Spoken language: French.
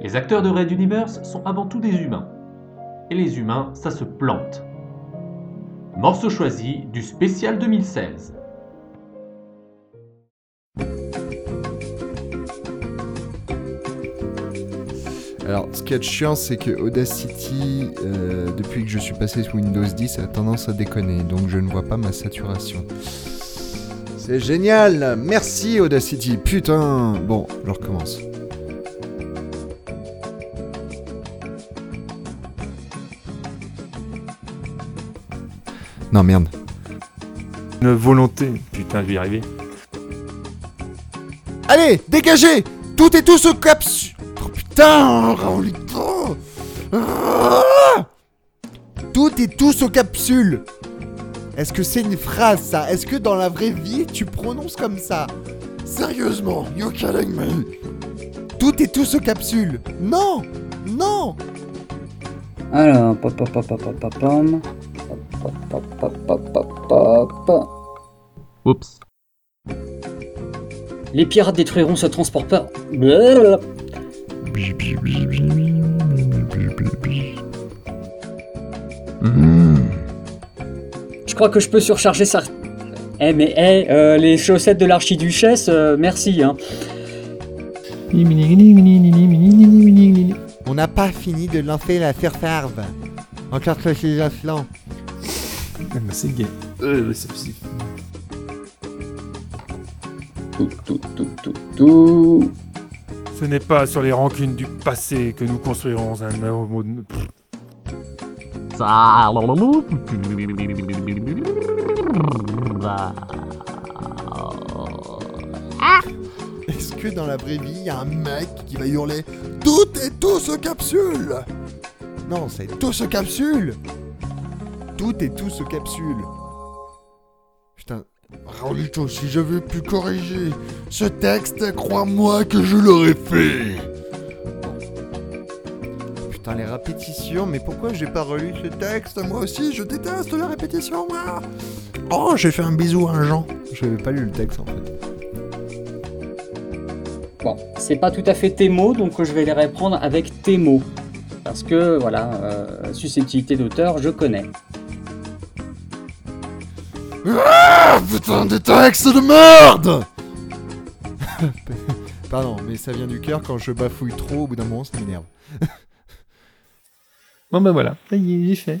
Les acteurs de Red Universe sont avant tout des humains. Et les humains, ça se plante. Morceau choisi du spécial 2016. Alors, ce qui est chiant, c'est que Audacity, euh, depuis que je suis passé sous Windows 10, a tendance à déconner, donc je ne vois pas ma saturation. C'est génial Merci Audacity Putain Bon, je recommence. Non, merde. Une volonté. Putain, je vais y arriver. Allez, dégagez. Tout et tout se capsule Oh putain Ah. Tout et tout se capsule. Est-ce que c'est une phrase ça? Est-ce que dans la vraie vie tu prononces comme ça? Sérieusement, you kidding me Tout et tout se capsule. Non Non. Alors, pop pop pop pop pop pop. Pop pop pop pop pop pop pop. Oups. Les pirates détruiront ce transporteur. Blablabla. Je crois que je peux surcharger ça. Eh mais eh, euh, les chaussettes de l'archiduchesse, euh, merci hein. On n'a pas fini de lancer la surfarve. Encore que c'est aflant. Ah, c'est gay. Euh, c'est Tout, tout, tout, tout, tout. Ce n'est pas sur les rancunes du passé que nous construirons un nouveau monde. Ça. Est-ce que dans la vraie vie, il y a un mec qui va hurler Tout et tout se capsule Non, c'est tout se capsule Tout et tout se capsule. Putain, Raoulito, si j'avais pu corriger ce texte, crois-moi que je l'aurais fait Putain, les répétitions, mais pourquoi j'ai pas relu ce texte? Moi aussi, je déteste les répétitions, moi Oh, j'ai fait un bisou à un Jean. J'avais pas lu le texte en fait. Bon, c'est pas tout à fait tes mots, donc je vais les reprendre avec tes mots. Parce que, voilà, euh, susceptibilité d'auteur, je connais. Ah, putain, des textes de merde Pardon, mais ça vient du cœur quand je bafouille trop, au bout d'un moment, ça m'énerve. Bon bah voilà, ça y est, j'ai fait.